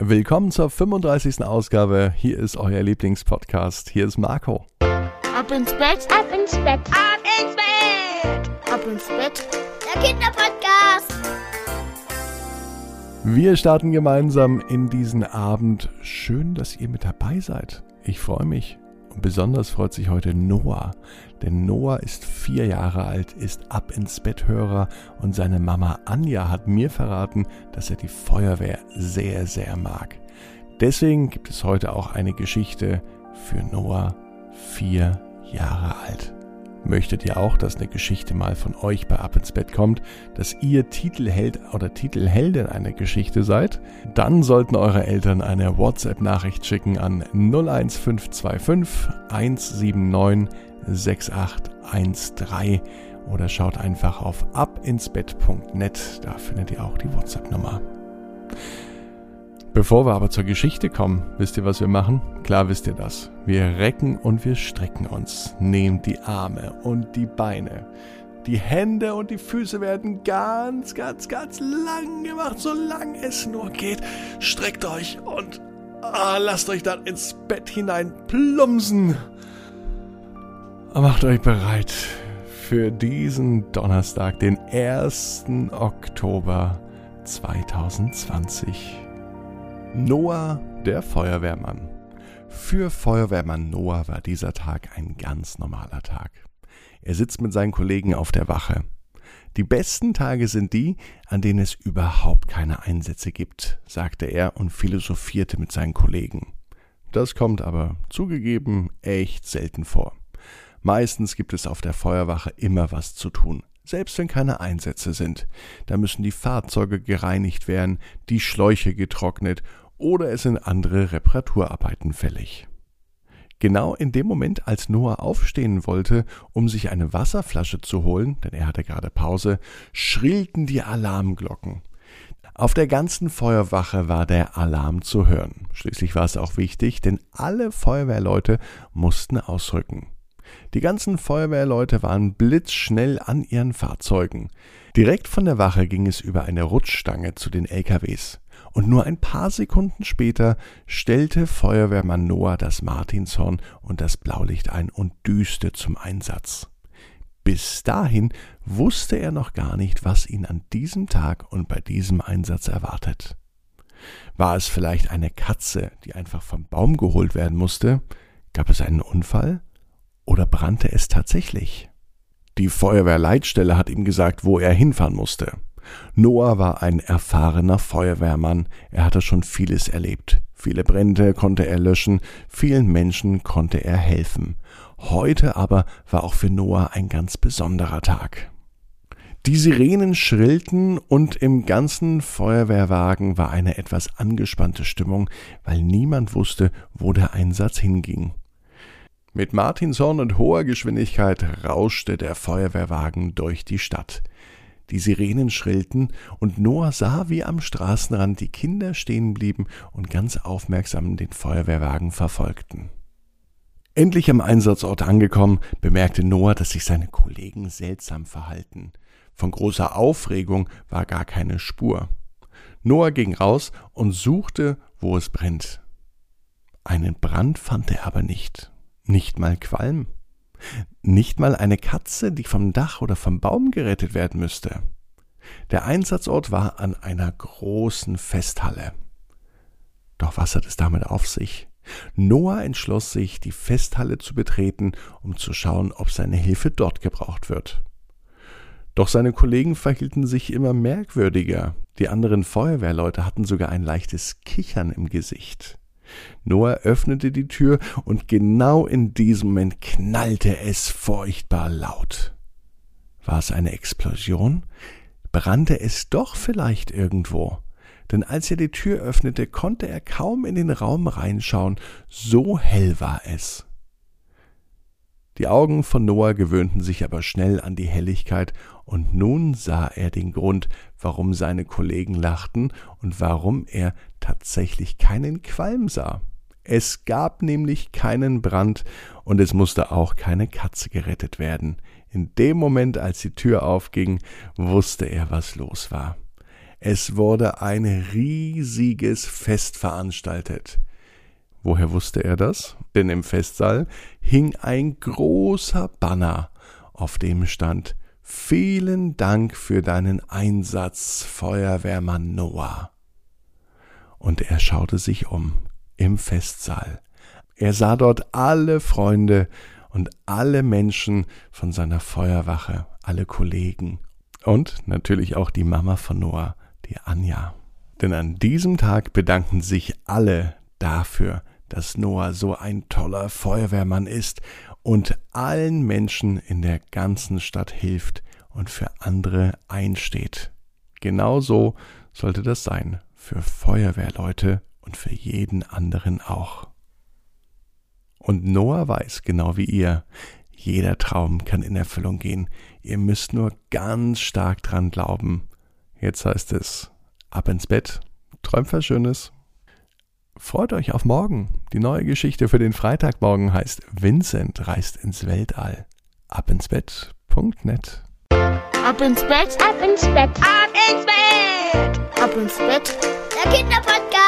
Willkommen zur 35. Ausgabe. Hier ist euer Lieblingspodcast. Hier ist Marco. Ab ins Bett, ab ins Bett, ab ins Bett, ab ins Bett. Der Kinderpodcast. Wir starten gemeinsam in diesen Abend. Schön, dass ihr mit dabei seid. Ich freue mich. Besonders freut sich heute Noah. Denn Noah ist vier Jahre alt, ist ab ins Betthörer und seine Mama Anja hat mir verraten, dass er die Feuerwehr sehr, sehr mag. Deswegen gibt es heute auch eine Geschichte für Noah, vier Jahre alt. Möchtet ihr auch, dass eine Geschichte mal von euch bei Ab ins Bett kommt, dass ihr Titelheld oder Titelheldin einer Geschichte seid? Dann sollten eure Eltern eine WhatsApp-Nachricht schicken an 01525 179 6813 oder schaut einfach auf abinsbett.net, da findet ihr auch die WhatsApp-Nummer. Bevor wir aber zur Geschichte kommen, wisst ihr, was wir machen? Klar wisst ihr das. Wir recken und wir strecken uns, nehmt die Arme und die Beine. Die Hände und die Füße werden ganz, ganz, ganz lang gemacht, so lang es nur geht. Streckt euch und ah, lasst euch dann ins Bett hinein plumpsen. Macht euch bereit für diesen Donnerstag, den 1. Oktober 2020. Noah, der Feuerwehrmann. Für Feuerwehrmann Noah war dieser Tag ein ganz normaler Tag. Er sitzt mit seinen Kollegen auf der Wache. Die besten Tage sind die, an denen es überhaupt keine Einsätze gibt, sagte er und philosophierte mit seinen Kollegen. Das kommt aber zugegeben echt selten vor. Meistens gibt es auf der Feuerwache immer was zu tun selbst wenn keine Einsätze sind. Da müssen die Fahrzeuge gereinigt werden, die Schläuche getrocknet oder es sind andere Reparaturarbeiten fällig. Genau in dem Moment, als Noah aufstehen wollte, um sich eine Wasserflasche zu holen, denn er hatte gerade Pause, schrillten die Alarmglocken. Auf der ganzen Feuerwache war der Alarm zu hören. Schließlich war es auch wichtig, denn alle Feuerwehrleute mussten ausrücken. Die ganzen Feuerwehrleute waren blitzschnell an ihren Fahrzeugen. Direkt von der Wache ging es über eine Rutschstange zu den LKWs. Und nur ein paar Sekunden später stellte Feuerwehrmann Noah das Martinshorn und das Blaulicht ein und düste zum Einsatz. Bis dahin wusste er noch gar nicht, was ihn an diesem Tag und bei diesem Einsatz erwartet. War es vielleicht eine Katze, die einfach vom Baum geholt werden musste? Gab es einen Unfall? Oder brannte es tatsächlich? Die Feuerwehrleitstelle hat ihm gesagt, wo er hinfahren musste. Noah war ein erfahrener Feuerwehrmann, er hatte schon vieles erlebt. Viele Brände konnte er löschen, vielen Menschen konnte er helfen. Heute aber war auch für Noah ein ganz besonderer Tag. Die Sirenen schrillten und im ganzen Feuerwehrwagen war eine etwas angespannte Stimmung, weil niemand wusste, wo der Einsatz hinging. Mit Martinshorn und hoher Geschwindigkeit rauschte der Feuerwehrwagen durch die Stadt. Die Sirenen schrillten, und Noah sah, wie am Straßenrand die Kinder stehen blieben und ganz aufmerksam den Feuerwehrwagen verfolgten. Endlich am Einsatzort angekommen, bemerkte Noah, dass sich seine Kollegen seltsam verhalten. Von großer Aufregung war gar keine Spur. Noah ging raus und suchte, wo es brennt. Einen Brand fand er aber nicht. Nicht mal Qualm. Nicht mal eine Katze, die vom Dach oder vom Baum gerettet werden müsste. Der Einsatzort war an einer großen Festhalle. Doch was hat es damit auf sich? Noah entschloss sich, die Festhalle zu betreten, um zu schauen, ob seine Hilfe dort gebraucht wird. Doch seine Kollegen verhielten sich immer merkwürdiger. Die anderen Feuerwehrleute hatten sogar ein leichtes Kichern im Gesicht. Noah öffnete die Tür und genau in diesem Moment knallte es furchtbar laut. War es eine Explosion? Brannte es doch vielleicht irgendwo? Denn als er die Tür öffnete, konnte er kaum in den Raum reinschauen, so hell war es. Die Augen von Noah gewöhnten sich aber schnell an die Helligkeit, und nun sah er den Grund, warum seine Kollegen lachten und warum er tatsächlich keinen Qualm sah. Es gab nämlich keinen Brand und es musste auch keine Katze gerettet werden. In dem Moment, als die Tür aufging, wusste er, was los war. Es wurde ein riesiges Fest veranstaltet. Woher wusste er das? Denn im Festsaal hing ein großer Banner, auf dem stand Vielen Dank für deinen Einsatz, Feuerwehrmann Noah. Und er schaute sich um im Festsaal. Er sah dort alle Freunde und alle Menschen von seiner Feuerwache, alle Kollegen und natürlich auch die Mama von Noah, die Anja. Denn an diesem Tag bedanken sich alle dafür, dass Noah so ein toller Feuerwehrmann ist und allen Menschen in der ganzen Stadt hilft und für andere einsteht. Genauso sollte das sein für Feuerwehrleute und für jeden anderen auch. Und Noah weiß, genau wie ihr, jeder Traum kann in Erfüllung gehen. Ihr müsst nur ganz stark dran glauben. Jetzt heißt es, ab ins Bett, träumt was Schönes. Freut euch auf morgen. Die neue Geschichte für den Freitagmorgen heißt Vincent reist ins Weltall. Ab ins Bett.net. Ab ins Bett, Ab ins Bett. ab ins Bett, Ab ins Bett. Der Kinderpodcast.